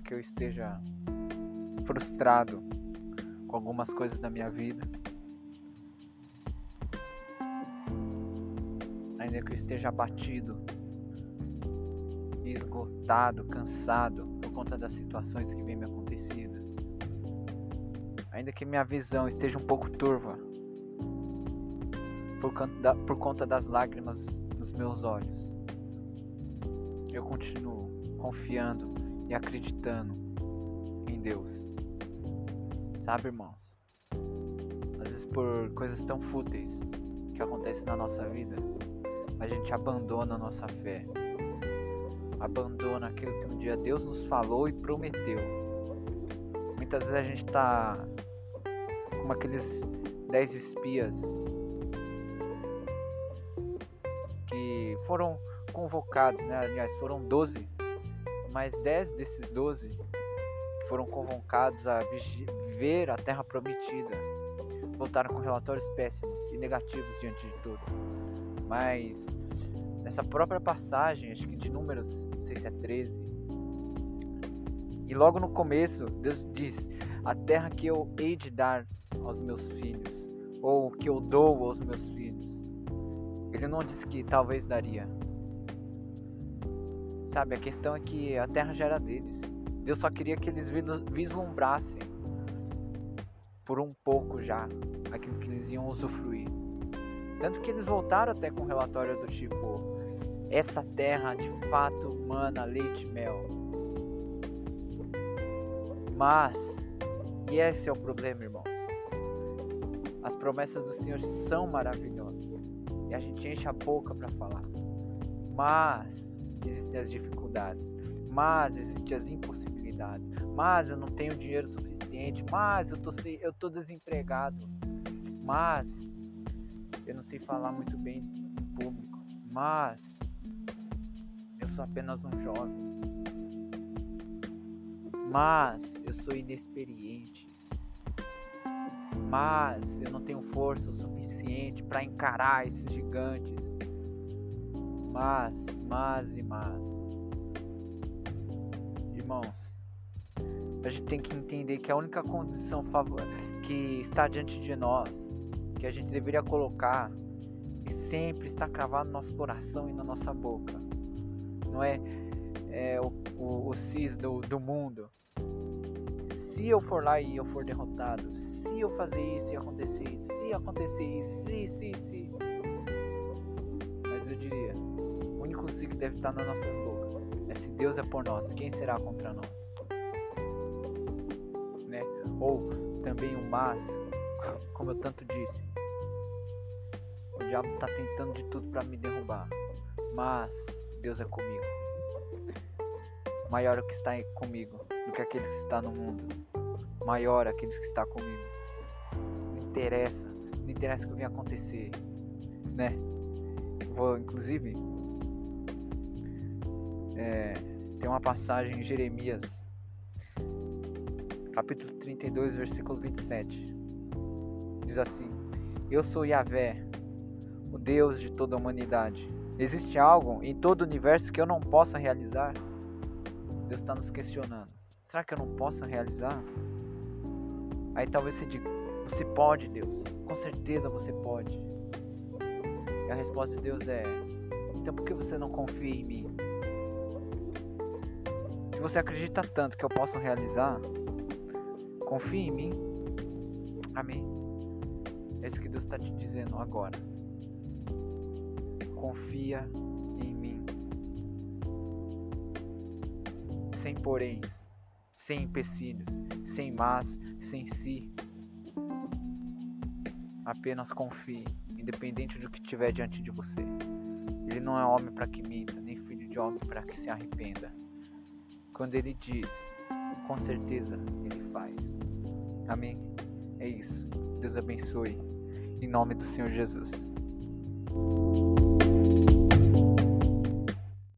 que eu esteja frustrado com algumas coisas da minha vida, ainda que eu esteja abatido, esgotado, cansado por conta das situações que vem me acontecendo, ainda que minha visão esteja um pouco turva por, da, por conta das lágrimas nos meus olhos, eu continuo confiando e acreditando em Deus. Sabe, irmãos? Às vezes por coisas tão fúteis que acontecem na nossa vida, a gente abandona a nossa fé. Abandona aquilo que um dia Deus nos falou e prometeu. Muitas vezes a gente está como aqueles dez espias que foram convocados, né? Aliás, foram doze, mas dez desses doze foram convocados a ver a terra prometida voltaram com relatórios péssimos e negativos diante de tudo. Mas nessa própria passagem, acho que de números, não sei se é 13, e logo no começo, Deus diz: A terra que eu hei de dar aos meus filhos, ou que eu dou aos meus filhos. Ele não disse que talvez daria. Sabe, a questão é que a terra já era deles. Deus só queria que eles vislumbrassem por um pouco já aquilo que eles iam usufruir. Tanto que eles voltaram até com um relatório do tipo: essa terra de fato mana leite e mel. Mas, e esse é o problema, irmãos. As promessas do Senhor são maravilhosas e a gente enche a boca para falar. Mas existem as dificuldades, mas existem as impossibilidades, mas eu não tenho dinheiro suficiente, mas eu tô, eu tô desempregado, mas eu não sei falar muito bem em público, mas eu sou apenas um jovem, mas eu sou inexperiente, mas eu não tenho força o suficiente para encarar esses gigantes. Mas, mas e mas. Irmãos, a gente tem que entender que a única condição que está diante de nós, que a gente deveria colocar e sempre está cravado no nosso coração e na nossa boca, não é, é o, o, o cis do, do mundo. Se eu for lá e eu for derrotado, se eu fazer isso e acontecer isso, se acontecer isso, se, se, se. Deve estar nas nossas bocas é se Deus é por nós, quem será contra nós? Né? Ou também o mas, como eu tanto disse, o diabo está tentando de tudo para me derrubar, mas Deus é comigo. Maior o que está comigo do que aquele que está no mundo. Maior aqueles que está comigo. Não interessa, não interessa o que venha acontecer, né? Vou, inclusive, é, tem uma passagem em Jeremias, capítulo 32, versículo 27. Diz assim: Eu sou Yahvé, o Deus de toda a humanidade. Existe algo em todo o universo que eu não possa realizar? Deus está nos questionando. Será que eu não posso realizar? Aí talvez você diga: Você pode, Deus. Com certeza você pode. E a resposta de Deus é: Então por que você não confia em mim? Se você acredita tanto que eu posso realizar, confie em mim. Amém. É isso que Deus está te dizendo agora confia em mim. Sem poréns, sem empecilhos, sem mas, sem si. Apenas confie, independente do que tiver diante de você. Ele não é homem para que minta, nem filho de homem para que se arrependa. Quando ele diz, com certeza ele faz. Amém? É isso. Deus abençoe. Em nome do Senhor Jesus.